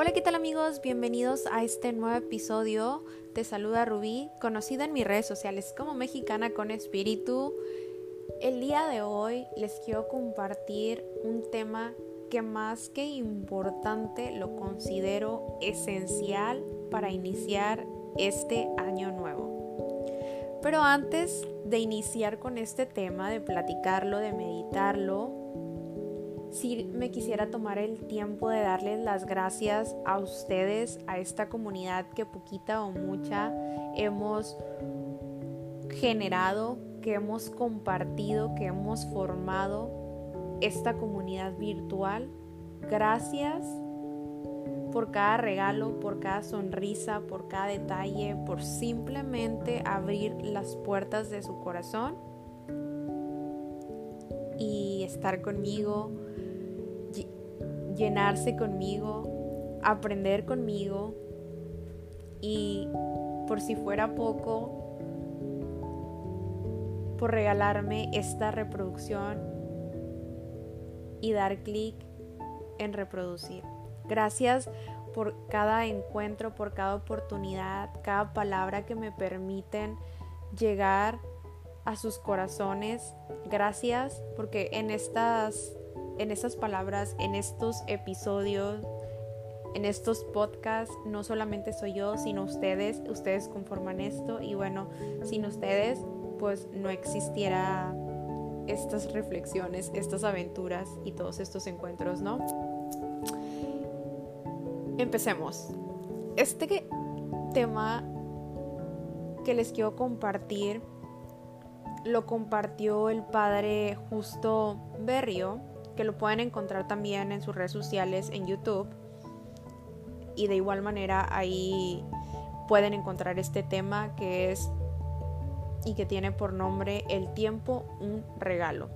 Hola, ¿qué tal amigos? Bienvenidos a este nuevo episodio. Te saluda Rubí, conocida en mis redes sociales como Mexicana con Espíritu. El día de hoy les quiero compartir un tema que más que importante lo considero esencial para iniciar este año nuevo. Pero antes de iniciar con este tema, de platicarlo, de meditarlo, si me quisiera tomar el tiempo de darles las gracias a ustedes, a esta comunidad que poquita o mucha hemos generado, que hemos compartido, que hemos formado esta comunidad virtual. Gracias por cada regalo, por cada sonrisa, por cada detalle, por simplemente abrir las puertas de su corazón y estar conmigo, llenarse conmigo, aprender conmigo y por si fuera poco, por regalarme esta reproducción y dar clic en reproducir. Gracias por cada encuentro, por cada oportunidad, cada palabra que me permiten llegar a sus corazones. Gracias porque en estas en estas palabras, en estos episodios, en estos podcasts, no solamente soy yo, sino ustedes, ustedes conforman esto y bueno, sin ustedes pues no existiera estas reflexiones, estas aventuras y todos estos encuentros, ¿no? Empecemos. Este tema que les quiero compartir lo compartió el padre Justo Berrio que lo pueden encontrar también en sus redes sociales en YouTube. Y de igual manera ahí pueden encontrar este tema que es y que tiene por nombre El tiempo, un regalo.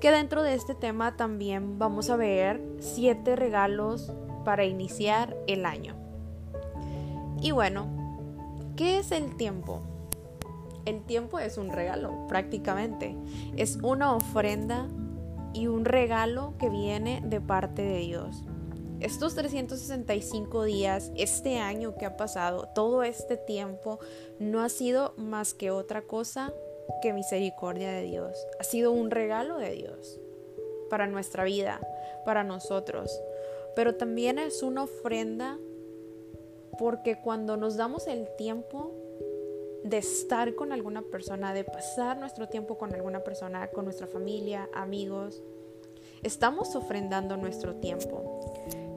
Que dentro de este tema también vamos a ver siete regalos para iniciar el año. Y bueno, ¿qué es el tiempo? El tiempo es un regalo, prácticamente. Es una ofrenda y un regalo que viene de parte de Dios. Estos 365 días, este año que ha pasado, todo este tiempo, no ha sido más que otra cosa que misericordia de Dios. Ha sido un regalo de Dios para nuestra vida, para nosotros. Pero también es una ofrenda porque cuando nos damos el tiempo de estar con alguna persona, de pasar nuestro tiempo con alguna persona, con nuestra familia, amigos. Estamos ofrendando nuestro tiempo.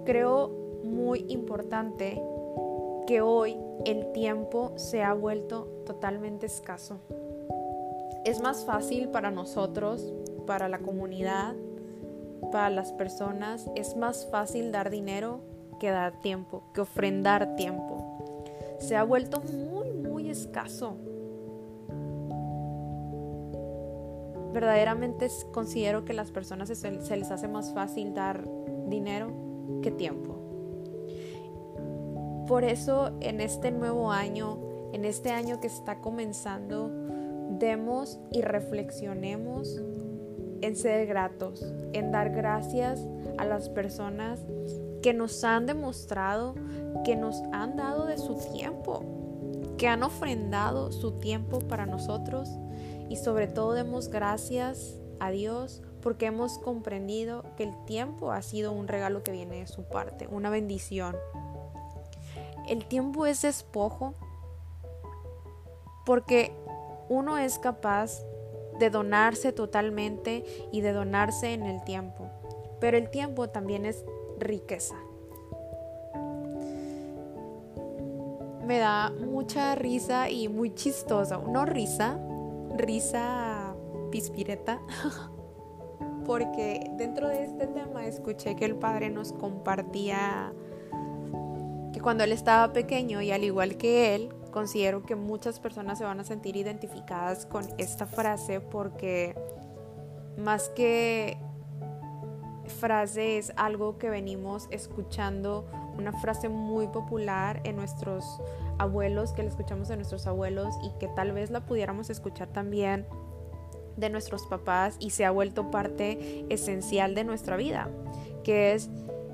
Creo muy importante que hoy el tiempo se ha vuelto totalmente escaso. Es más fácil para nosotros, para la comunidad, para las personas, es más fácil dar dinero que dar tiempo, que ofrendar tiempo. Se ha vuelto muy escaso. Verdaderamente considero que las personas se, se les hace más fácil dar dinero que tiempo. Por eso en este nuevo año, en este año que está comenzando, demos y reflexionemos en ser gratos, en dar gracias a las personas que nos han demostrado, que nos han dado de su tiempo, que han ofrendado su tiempo para nosotros y sobre todo demos gracias a Dios porque hemos comprendido que el tiempo ha sido un regalo que viene de su parte, una bendición. El tiempo es despojo porque uno es capaz de donarse totalmente y de donarse en el tiempo, pero el tiempo también es riqueza. Me da mucha risa y muy chistosa. No risa, risa pispireta. Porque dentro de este tema escuché que el padre nos compartía que cuando él estaba pequeño y al igual que él, considero que muchas personas se van a sentir identificadas con esta frase porque más que frase es algo que venimos escuchando una frase muy popular en nuestros abuelos, que la escuchamos de nuestros abuelos y que tal vez la pudiéramos escuchar también de nuestros papás y se ha vuelto parte esencial de nuestra vida, que es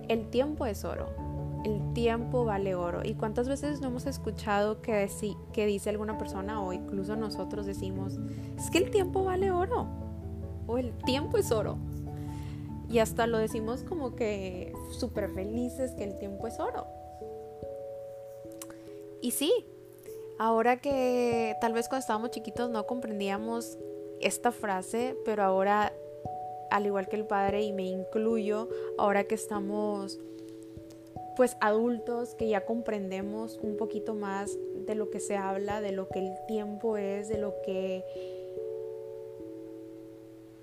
el tiempo es oro. el tiempo vale oro. ¿Y cuántas veces no hemos escuchado que, que dice alguna persona o incluso nosotros decimos, es que el tiempo vale oro? O el tiempo es oro. Y hasta lo decimos como que súper felices que el tiempo es oro. Y sí, ahora que tal vez cuando estábamos chiquitos no comprendíamos esta frase, pero ahora, al igual que el padre, y me incluyo, ahora que estamos pues adultos, que ya comprendemos un poquito más de lo que se habla, de lo que el tiempo es, de lo que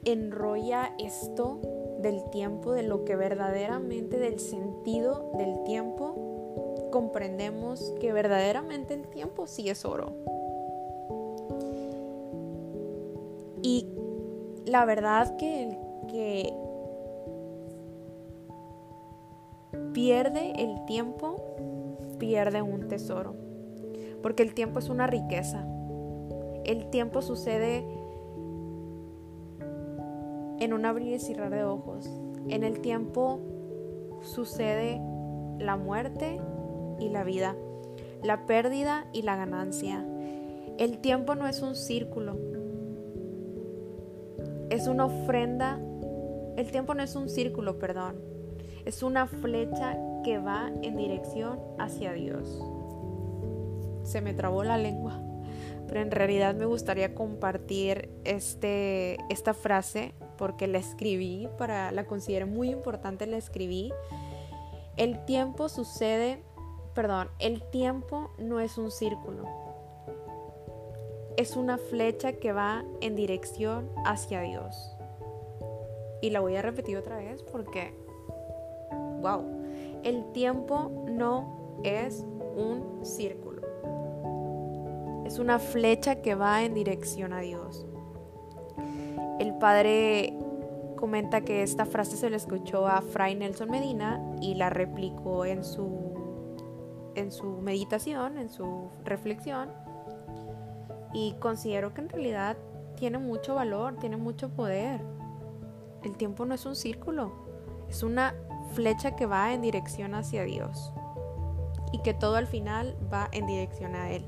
enrolla esto del tiempo, de lo que verdaderamente, del sentido del tiempo, comprendemos que verdaderamente el tiempo sí es oro. Y la verdad que, que pierde el tiempo, pierde un tesoro. Porque el tiempo es una riqueza. El tiempo sucede en un abrir y cerrar de ojos. En el tiempo sucede la muerte y la vida, la pérdida y la ganancia. El tiempo no es un círculo, es una ofrenda. El tiempo no es un círculo, perdón. Es una flecha que va en dirección hacia Dios. Se me trabó la lengua, pero en realidad me gustaría compartir este, esta frase porque la escribí, para, la considero muy importante, la escribí. El tiempo sucede, perdón, el tiempo no es un círculo es una flecha que va en dirección hacia Dios. Y la voy a repetir otra vez porque, wow, el tiempo no es un círculo. Es una flecha que va en dirección a Dios. El padre comenta que esta frase se le escuchó a Fray Nelson Medina y la replicó en su, en su meditación, en su reflexión y considero que en realidad tiene mucho valor, tiene mucho poder. El tiempo no es un círculo, es una flecha que va en dirección hacia Dios y que todo al final va en dirección a Él.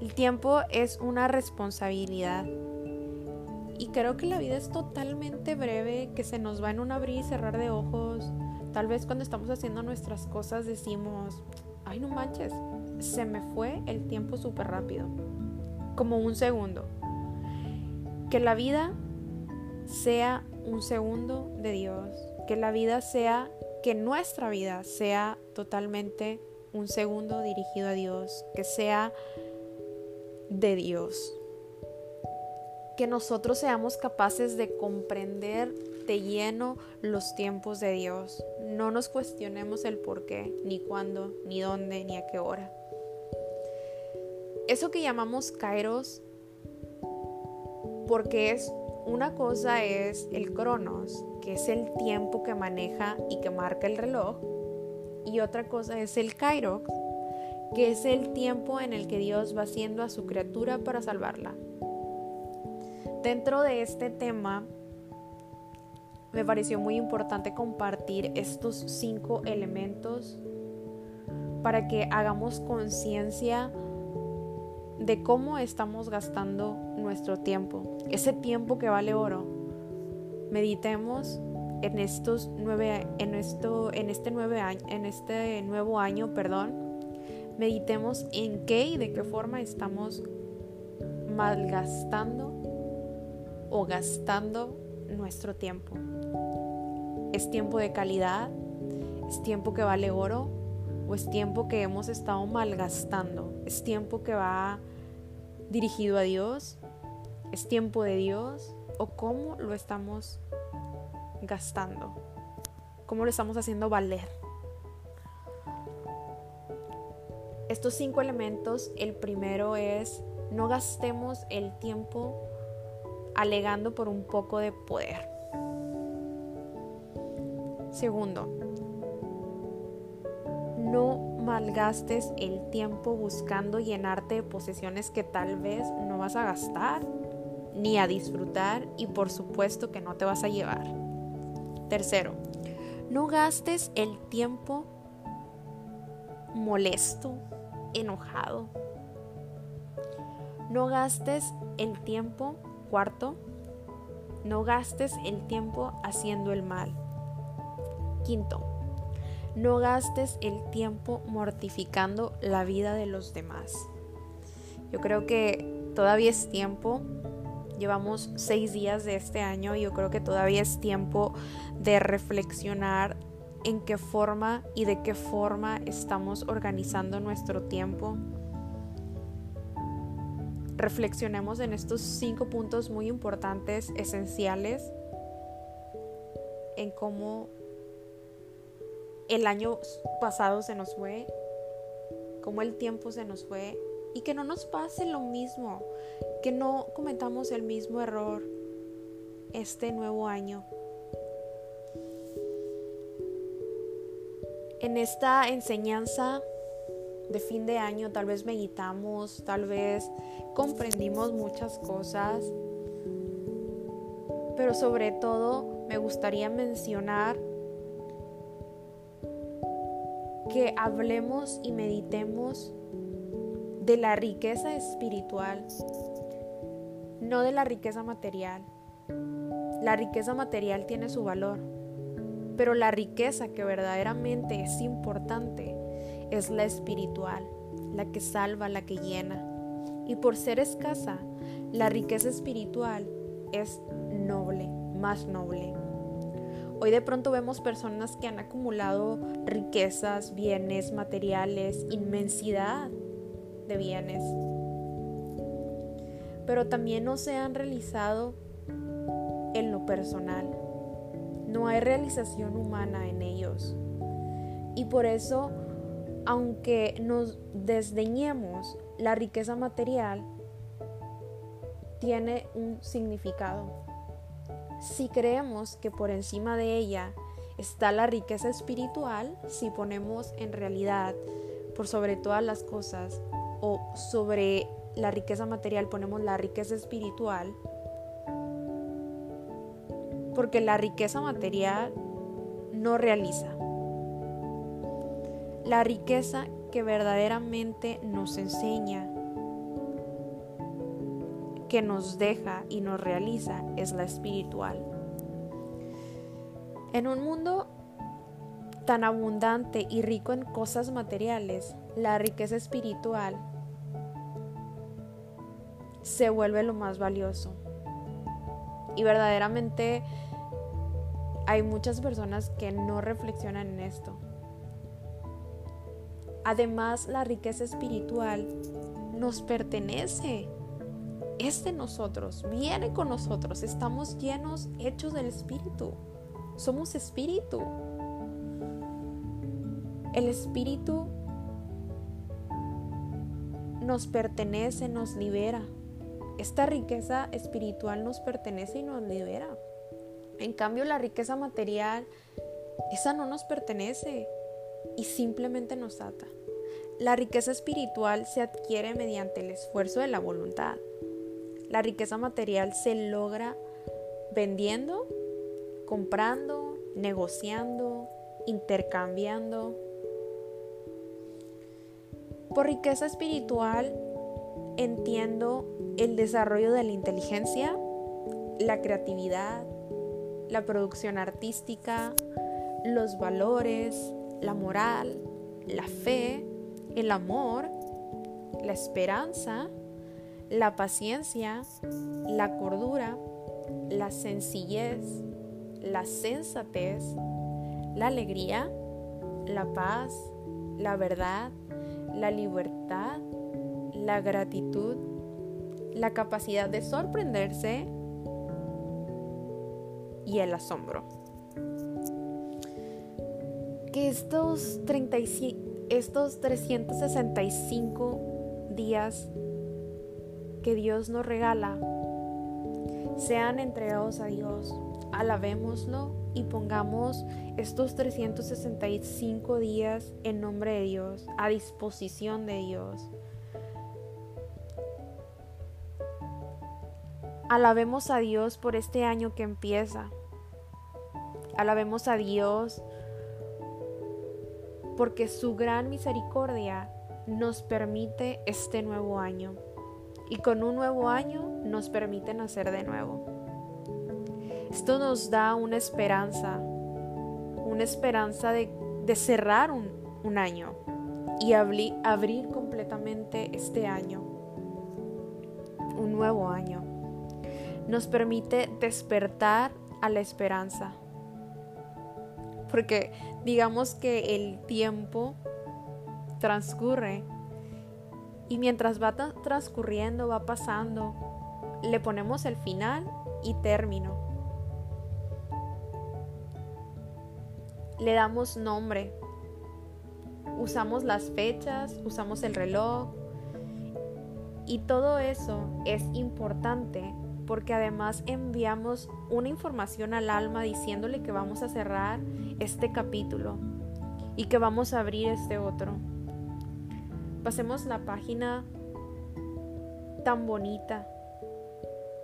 El tiempo es una responsabilidad y creo que la vida es totalmente breve, que se nos va en un abrir y cerrar de ojos. Tal vez cuando estamos haciendo nuestras cosas decimos, ay no manches, se me fue el tiempo súper rápido, como un segundo. Que la vida sea un segundo de Dios, que la vida sea, que nuestra vida sea totalmente un segundo dirigido a Dios, que sea de Dios. Que nosotros seamos capaces de comprender de lleno los tiempos de Dios. No nos cuestionemos el por qué, ni cuándo, ni dónde, ni a qué hora. Eso que llamamos kairos, porque es una cosa es el cronos, que es el tiempo que maneja y que marca el reloj, y otra cosa es el kairos, que es el tiempo en el que Dios va haciendo a su criatura para salvarla. Dentro de este tema me pareció muy importante compartir estos cinco elementos para que hagamos conciencia de cómo estamos gastando nuestro tiempo, ese tiempo que vale oro. Meditemos en estos nueve, en esto, en este nueve año, en este nuevo año, perdón. Meditemos en qué y de qué forma estamos malgastando o gastando nuestro tiempo. ¿Es tiempo de calidad? ¿Es tiempo que vale oro? ¿O es tiempo que hemos estado malgastando? ¿Es tiempo que va dirigido a Dios? ¿Es tiempo de Dios? ¿O cómo lo estamos gastando? ¿Cómo lo estamos haciendo valer? Estos cinco elementos, el primero es no gastemos el tiempo alegando por un poco de poder. Segundo, no malgastes el tiempo buscando llenarte de posesiones que tal vez no vas a gastar ni a disfrutar y por supuesto que no te vas a llevar. Tercero, No gastes el tiempo molesto, enojado. No gastes el tiempo, cuarto, no gastes el tiempo haciendo el mal. Quinto, no gastes el tiempo mortificando la vida de los demás. Yo creo que todavía es tiempo. Llevamos seis días de este año y yo creo que todavía es tiempo de reflexionar en qué forma y de qué forma estamos organizando nuestro tiempo. Reflexionemos en estos cinco puntos muy importantes, esenciales, en cómo el año pasado se nos fue, cómo el tiempo se nos fue y que no nos pase lo mismo, que no cometamos el mismo error este nuevo año. En esta enseñanza de fin de año tal vez meditamos, tal vez comprendimos muchas cosas, pero sobre todo me gustaría mencionar que hablemos y meditemos de la riqueza espiritual, no de la riqueza material. La riqueza material tiene su valor, pero la riqueza que verdaderamente es importante es la espiritual, la que salva, la que llena. Y por ser escasa, la riqueza espiritual es noble, más noble. Hoy de pronto vemos personas que han acumulado riquezas, bienes, materiales, inmensidad de bienes, pero también no se han realizado en lo personal. No hay realización humana en ellos. Y por eso, aunque nos desdeñemos, la riqueza material tiene un significado. Si creemos que por encima de ella está la riqueza espiritual, si ponemos en realidad por sobre todas las cosas o sobre la riqueza material ponemos la riqueza espiritual, porque la riqueza material no realiza. La riqueza que verdaderamente nos enseña, que nos deja y nos realiza es la espiritual. En un mundo tan abundante y rico en cosas materiales, la riqueza espiritual se vuelve lo más valioso. Y verdaderamente hay muchas personas que no reflexionan en esto. Además, la riqueza espiritual nos pertenece. Es de nosotros, viene con nosotros. Estamos llenos, hechos del Espíritu. Somos Espíritu. El Espíritu nos pertenece, nos libera. Esta riqueza espiritual nos pertenece y nos libera. En cambio, la riqueza material, esa no nos pertenece y simplemente nos ata. La riqueza espiritual se adquiere mediante el esfuerzo de la voluntad. La riqueza material se logra vendiendo, comprando, negociando, intercambiando. Por riqueza espiritual entiendo el desarrollo de la inteligencia, la creatividad, la producción artística, los valores, la moral, la fe, el amor, la esperanza, la paciencia, la cordura, la sencillez, la sensatez, la alegría, la paz, la verdad, la libertad, la gratitud, la capacidad de sorprenderse y el asombro. Que estos, 35, estos 365 días que Dios nos regala sean entregados a Dios. Alabémoslo y pongamos estos 365 días en nombre de Dios, a disposición de Dios. Alabemos a Dios por este año que empieza. Alabemos a Dios porque su gran misericordia nos permite este nuevo año. Y con un nuevo año nos permite nacer de nuevo. Esto nos da una esperanza, una esperanza de, cerrar un, año y abrir completamente este año, un nuevo año. Nos permite despertar a la esperanza. Porque digamos que el tiempo transcurre y mientras va transcurriendo, va pasando, le ponemos el final y término. Le damos nombre. Usamos las fechas, usamos el reloj. Y todo eso es importante porque además enviamos una información al alma diciéndole que vamos a cerrar este capítulo y que vamos a abrir este otro. Pasemos la página tan bonita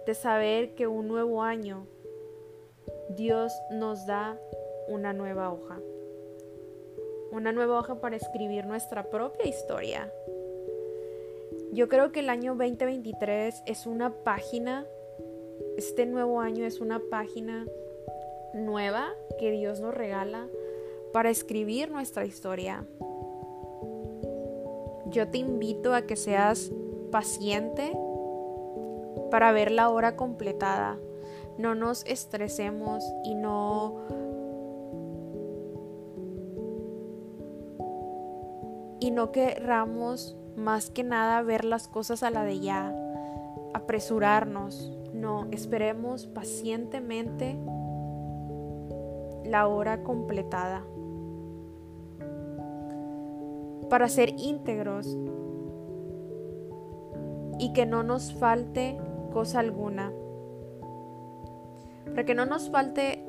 de saber que un nuevo año Dios nos da una nueva hoja. Una nueva hoja para escribir nuestra propia historia. Yo creo que el año 2023 es una página, este nuevo año es una página nueva que Dios nos regala para escribir nuestra historia yo te invito a que seas paciente para ver la hora completada. No nos estresemos y no y no querramos más que nada ver las cosas a la de ya, apresurarnos. No, esperemos pacientemente la hora completada para ser íntegros y que no nos falte cosa alguna. Para que no nos falte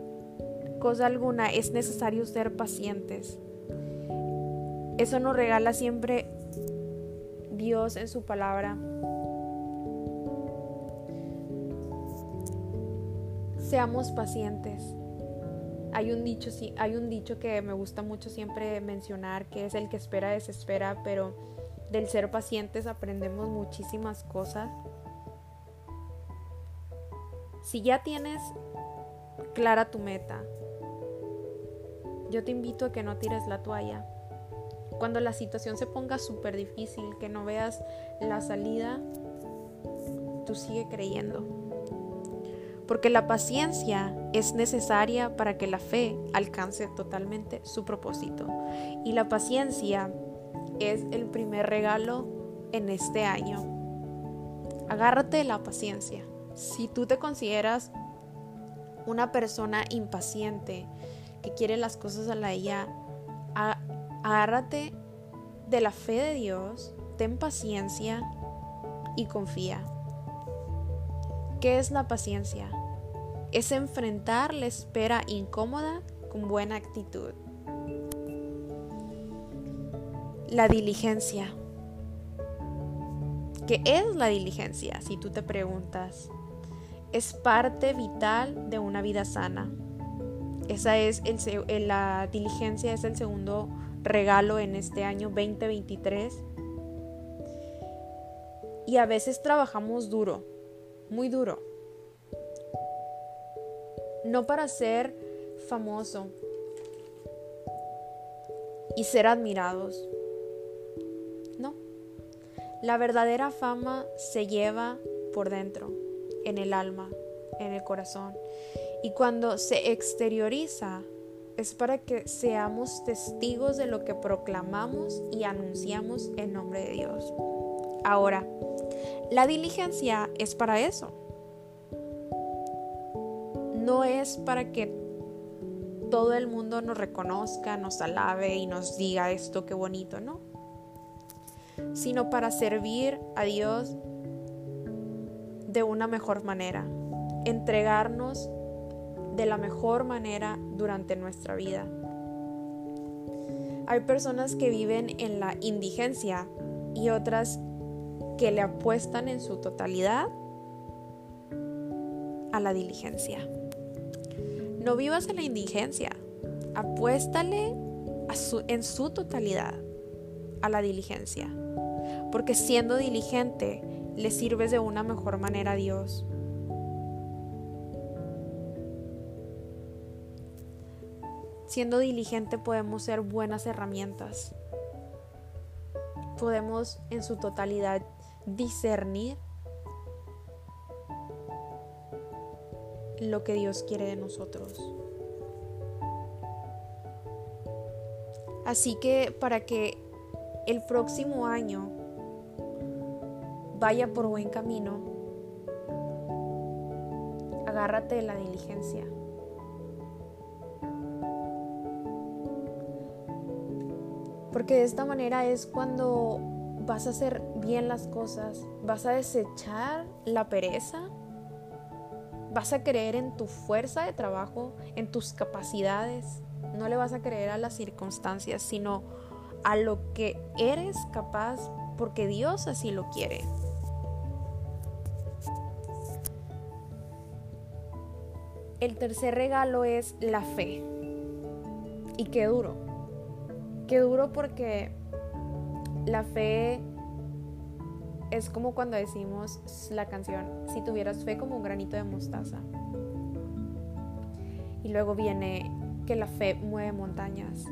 cosa alguna es necesario ser pacientes. Eso nos regala siempre Dios en su palabra. Seamos pacientes. Hay un dicho, hay un dicho que me gusta mucho siempre mencionar, que es el que espera desespera, pero del ser pacientes aprendemos muchísimas cosas. Si ya tienes clara tu meta, yo te invito a que no tires la toalla. Cuando la situación se ponga súper difícil, que no veas la salida, tú sigue creyendo porque la paciencia es necesaria para que la fe alcance totalmente su propósito. Y la paciencia es el primer regalo en este año. Agárrate de la paciencia. Si tú te consideras una persona impaciente, que quiere las cosas a la ella, agárrate de la fe de Dios, ten paciencia y confía. ¿Qué es la paciencia? Es enfrentar la espera incómoda con buena actitud. La diligencia. ¿Qué es la diligencia? Si tú te preguntas. Es parte vital de una vida sana. Esa es el, la diligencia es el segundo regalo en este año 2023. Y a veces trabajamos duro, muy duro. No para ser famoso y ser admirados. No. La verdadera fama se lleva por dentro, en el alma, en el corazón. Y cuando se exterioriza es para que seamos testigos de lo que proclamamos y anunciamos en nombre de Dios. Ahora, la diligencia es para eso. No es para que todo el mundo nos reconozca, nos alabe y nos diga esto qué bonito, no. Sino para servir a Dios de una mejor manera, entregarnos de la mejor manera durante nuestra vida. Hay personas que viven en la indigencia y otras que le apuestan en su totalidad a la diligencia. No vivas en la indigencia, apuéstale en su totalidad a la diligencia. Porque siendo diligente, le sirves de una mejor manera a Dios. Siendo diligente podemos ser buenas herramientas. Podemos en su totalidad discernir lo que Dios quiere de nosotros. Así que para que el próximo año vaya por buen camino, agárrate de la diligencia. Porque de esta manera es cuando vas a hacer bien las cosas, vas a desechar la pereza, vas a creer en tu fuerza de trabajo, en tus capacidades, no le vas a creer a las circunstancias, sino a lo que eres capaz porque Dios así lo quiere. El tercer regalo es la fe. Y qué duro. Qué duro porque la fe es como cuando decimos la canción, si tuvieras fe como un granito de mostaza. Y luego viene que la fe mueve montañas.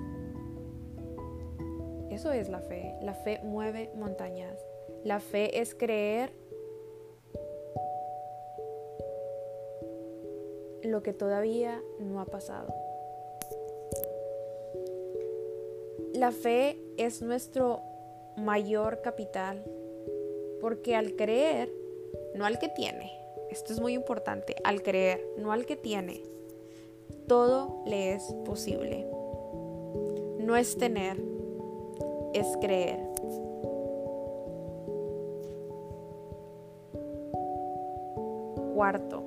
Eso es la fe. La fe mueve montañas. La fe es creer lo que todavía no ha pasado. La fe es nuestro mayor capital, porque al creer, no al que tiene, esto es muy importante, al creer, no al que tiene, todo le es posible. No es tener, es creer. Cuarto,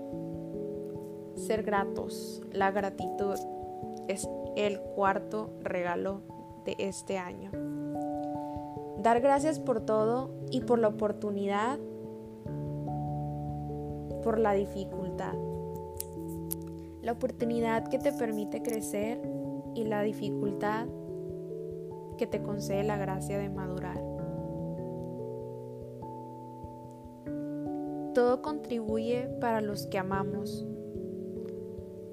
ser gratos. La gratitud es el cuarto regalo de este año. Dar gracias por todo y por la oportunidad, por la dificultad. La oportunidad que te permite crecer y la dificultad que te concede la gracia de madurar. Todo contribuye para los que amamos,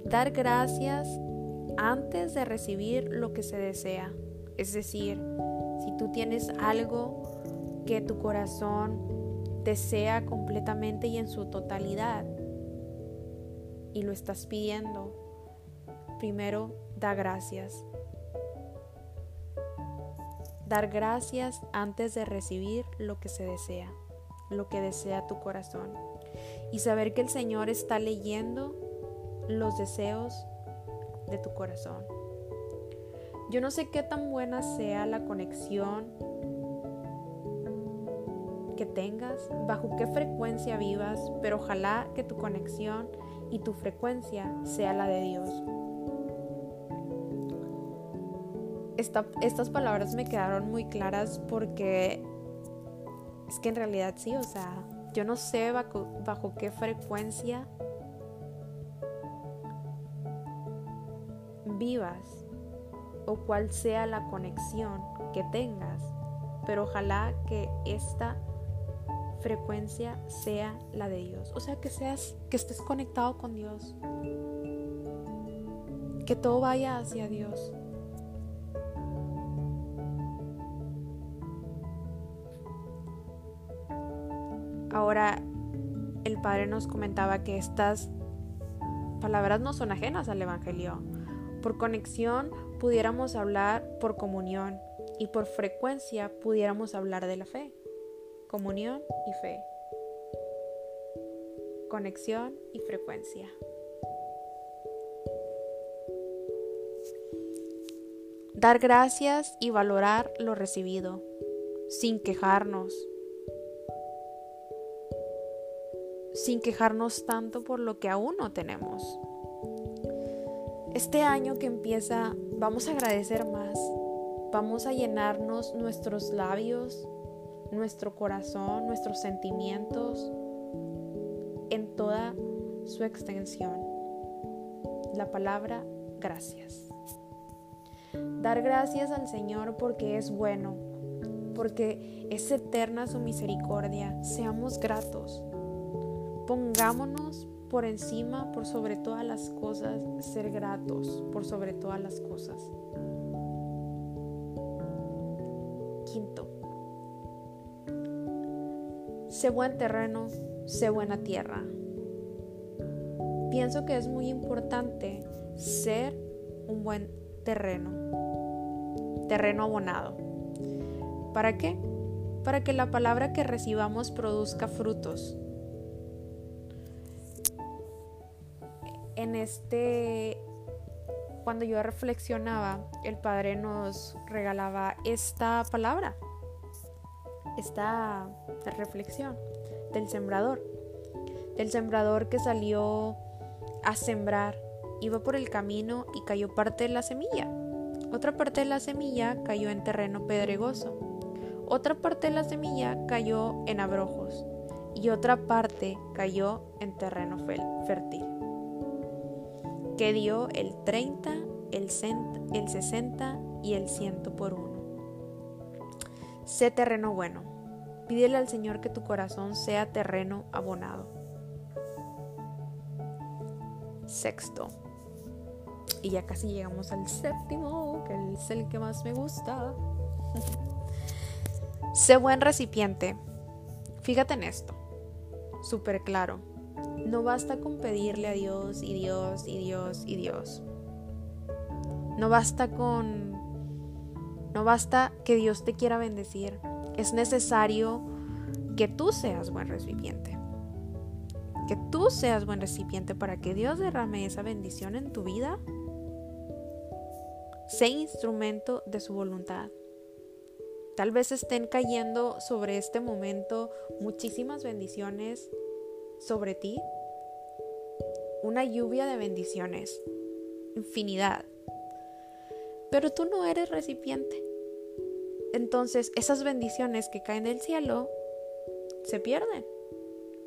dar gracias antes de recibir lo que se desea. Es decir, tú tienes algo que tu corazón desea completamente y en su totalidad y lo estás pidiendo, primero da gracias. Dar gracias antes de recibir lo que se desea, lo que desea tu corazón. Y saber que el Señor está leyendo los deseos de tu corazón. Yo no sé qué tan buena sea la conexión que tengas, bajo qué frecuencia vivas, pero ojalá que tu conexión y tu frecuencia sea la de Dios. estas palabras me quedaron muy claras porque es que en realidad sí, o sea, yo no sé bajo qué frecuencia vivas o cuál sea la conexión que tengas, pero ojalá que esta frecuencia sea la de Dios. O sea, que seas que estés conectado con Dios. Que todo vaya hacia Dios. Ahora el Padre nos comentaba que estas palabras no son ajenas al Evangelio. Por conexión pudiéramos hablar por comunión y por frecuencia pudiéramos hablar de la fe. Comunión y fe. Conexión y frecuencia. Dar gracias y valorar lo recibido, sin quejarnos, sin quejarnos tanto por lo que aún no tenemos. Este año que empieza, vamos a agradecer más, vamos a llenarnos nuestros labios, nuestro corazón, nuestros sentimientos en toda su extensión. La palabra gracias. Dar gracias al Señor porque es bueno, porque es eterna su misericordia. Seamos gratos. Pongámonos por encima, por sobre todas las cosas, ser gratos por sobre todas las cosas. Quinto, sé buen terreno, sé buena tierra. Pienso que es muy importante ser un buen terreno, terreno abonado. ¿Para qué? Para que la palabra que recibamos produzca frutos. En este, cuando yo reflexionaba, el Padre nos regalaba esta palabra, esta reflexión del sembrador, del sembrador que salió a sembrar, iba por el camino y cayó parte de la semilla. Otra parte de la semilla cayó en terreno pedregoso. Otra parte de la semilla cayó en abrojos y otra parte cayó en terreno fértil, que dio el 30, el, 60 y el 100 por uno. Sé terreno bueno. Pídele al Señor que tu corazón sea terreno abonado. Sexto. Y ya casi llegamos al séptimo, que es el que más me gusta. sé buen recipiente. Fíjate en esto. Súper claro. No basta con pedirle a Dios y Dios y Dios y Dios. No basta con... No basta que Dios te quiera bendecir. Es necesario que tú seas buen recipiente. Que tú seas buen recipiente para que Dios derrame esa bendición en tu vida Sé instrumento de su voluntad. Tal vez estén cayendo sobre este momento muchísimas bendiciones sobre ti. Una lluvia de bendiciones. Infinidad. Pero tú no eres recipiente. Entonces esas bendiciones que caen del cielo se pierden.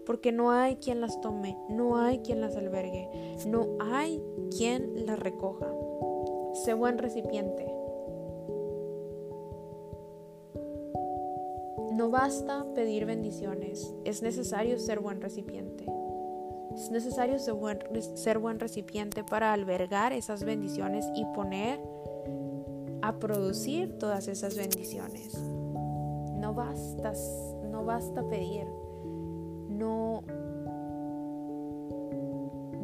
Porque no hay quien las tome, no hay quien las albergue, no hay quien las recoja. Sé buen recipiente. No basta pedir bendiciones, es necesario ser buen recipiente. Es necesario ser buen, recipiente para albergar esas bendiciones y poner a producir todas esas bendiciones. No basta, no basta pedir. No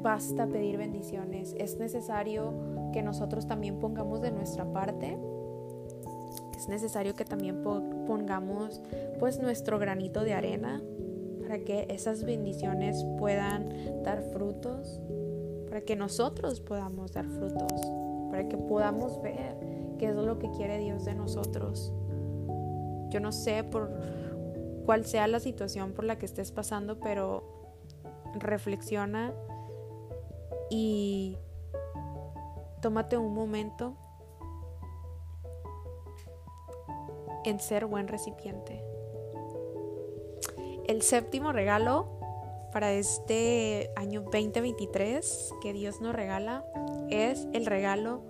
basta pedir bendiciones. Es necesario que nosotros también pongamos de nuestra parte. Es necesario que también pongamos pues nuestro granito de arena para que esas bendiciones puedan dar frutos, para que nosotros podamos dar frutos, para que podamos ver qué es lo que quiere Dios de nosotros. Yo no sé por cuál sea la situación por la que estés pasando, pero reflexiona y tómate un momento en ser buen recipiente. El séptimo regalo para este año 2023 que Dios nos regala es el regalo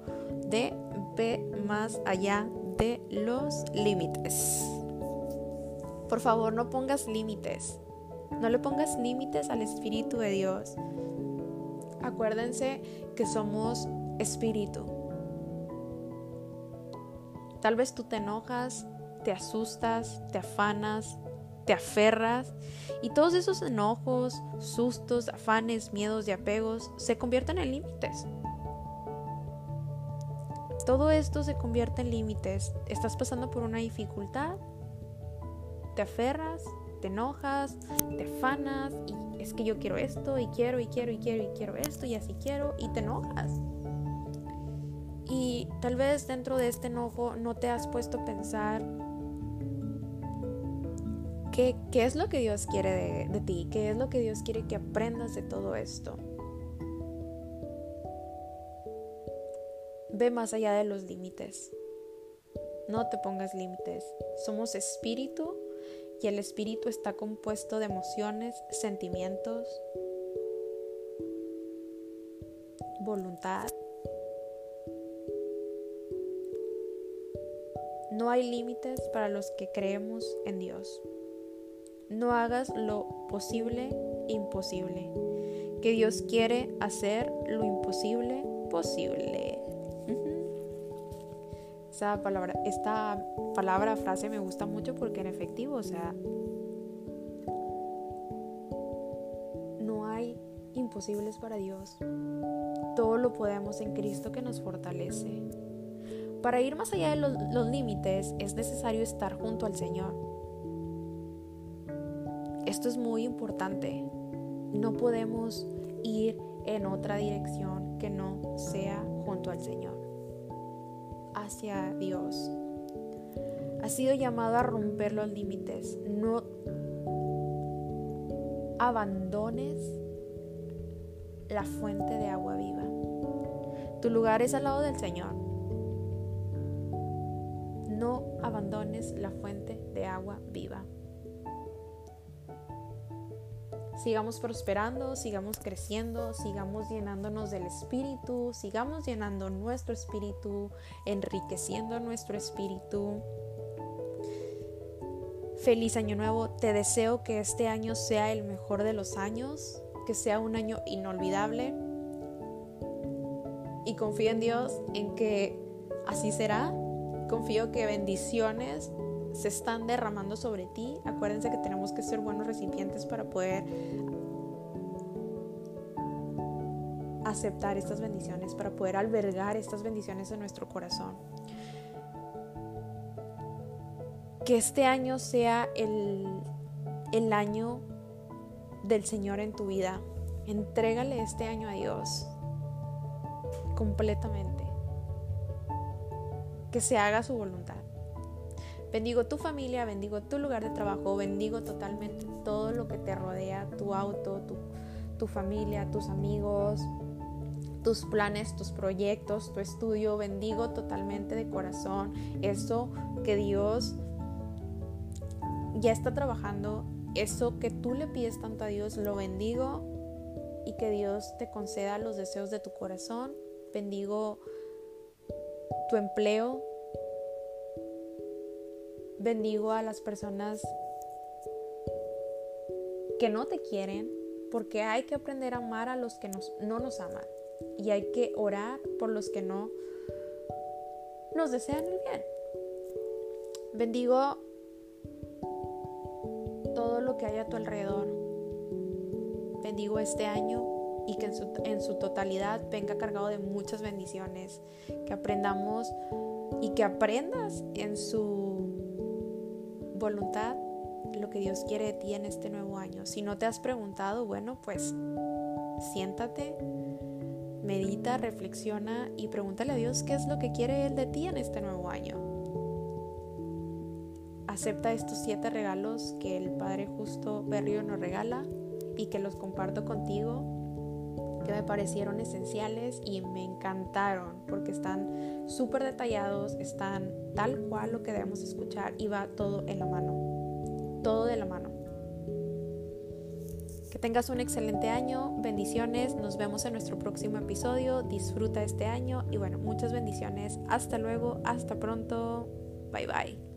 de ve más allá de los límites. Por favor, no pongas límites. No le pongas límites al Espíritu de Dios. Acuérdense que somos espíritu. Tal vez tú te enojas, te asustas, te afanas, te aferras y todos esos enojos, sustos, afanes, miedos y apegos se convierten en límites. Todo esto se convierte en límites. Estás pasando por una dificultad, te aferras, te enojas, te afanas y es que yo quiero esto y quiero y quiero y quiero y quiero esto y así quiero y te enojas. Y tal vez dentro de este enojo no te has puesto a pensar qué, qué es lo que Dios quiere de, de ti, qué es lo que Dios quiere que aprendas de todo esto. Ve más allá de los límites. No te pongas límites. Somos espíritu y el espíritu está compuesto de emociones, sentimientos, voluntad, No hay límites para los que creemos en Dios. No hagas lo posible imposible. Que Dios quiere hacer lo imposible posible. Esa palabra, esta palabra, frase me gusta mucho porque en efectivo, o sea, no hay imposibles para Dios. Todo lo podemos en Cristo que nos fortalece. Para ir más allá de los límites es necesario estar junto al Señor. Esto es muy importante. No podemos ir en otra dirección que no sea junto al Señor, hacia Dios. Has sido llamado a romper los límites. No abandones la fuente de agua viva. Tu lugar es al lado del Señor. No abandones la fuente de agua viva. Sigamos prosperando, sigamos creciendo, sigamos llenándonos del Espíritu, sigamos llenando nuestro Espíritu, enriqueciendo nuestro Espíritu. Feliz año nuevo, te deseo que este año sea el mejor de los años, que sea un año inolvidable y confío en Dios en que así será. Confío que bendiciones se están derramando sobre ti. Acuérdense que tenemos que ser buenos recipientes para poder aceptar estas bendiciones, para poder albergar estas bendiciones en nuestro corazón. Que este año sea el, el año del Señor en tu vida. Entrégale este año a Dios completamente. Que se haga su voluntad. Bendigo tu familia, bendigo tu lugar de trabajo, bendigo totalmente todo lo que te rodea, tu auto, tu, familia, tus amigos, tus planes, tus proyectos, tu estudio. Bendigo totalmente de corazón eso que Dios ya está trabajando, eso que tú le pides tanto a Dios, lo bendigo y que Dios te conceda los deseos de tu corazón. Bendigo tu empleo, bendigo a las personas que no te quieren, porque hay que aprender a amar a los que no nos aman y hay que orar por los que no nos desean el bien. Bendigo todo lo que hay a tu alrededor. Bendigo este año y que en su, totalidad venga cargado de muchas bendiciones, que aprendamos y que aprendas en su voluntad lo que Dios quiere de ti en este nuevo año. Si no te has preguntado, bueno, pues siéntate, medita, reflexiona y pregúntale a Dios qué es lo que quiere Él de ti en este nuevo año. Acepta estos siete regalos que el Padre Justo Berrio nos regala y que los comparto contigo me parecieron esenciales y me encantaron porque están súper detallados, están tal cual lo que debemos escuchar y va todo en la mano, todo de la mano. Que tengas un excelente año, bendiciones, nos vemos en nuestro próximo episodio, disfruta este año y bueno, muchas bendiciones, hasta luego, hasta pronto, bye bye.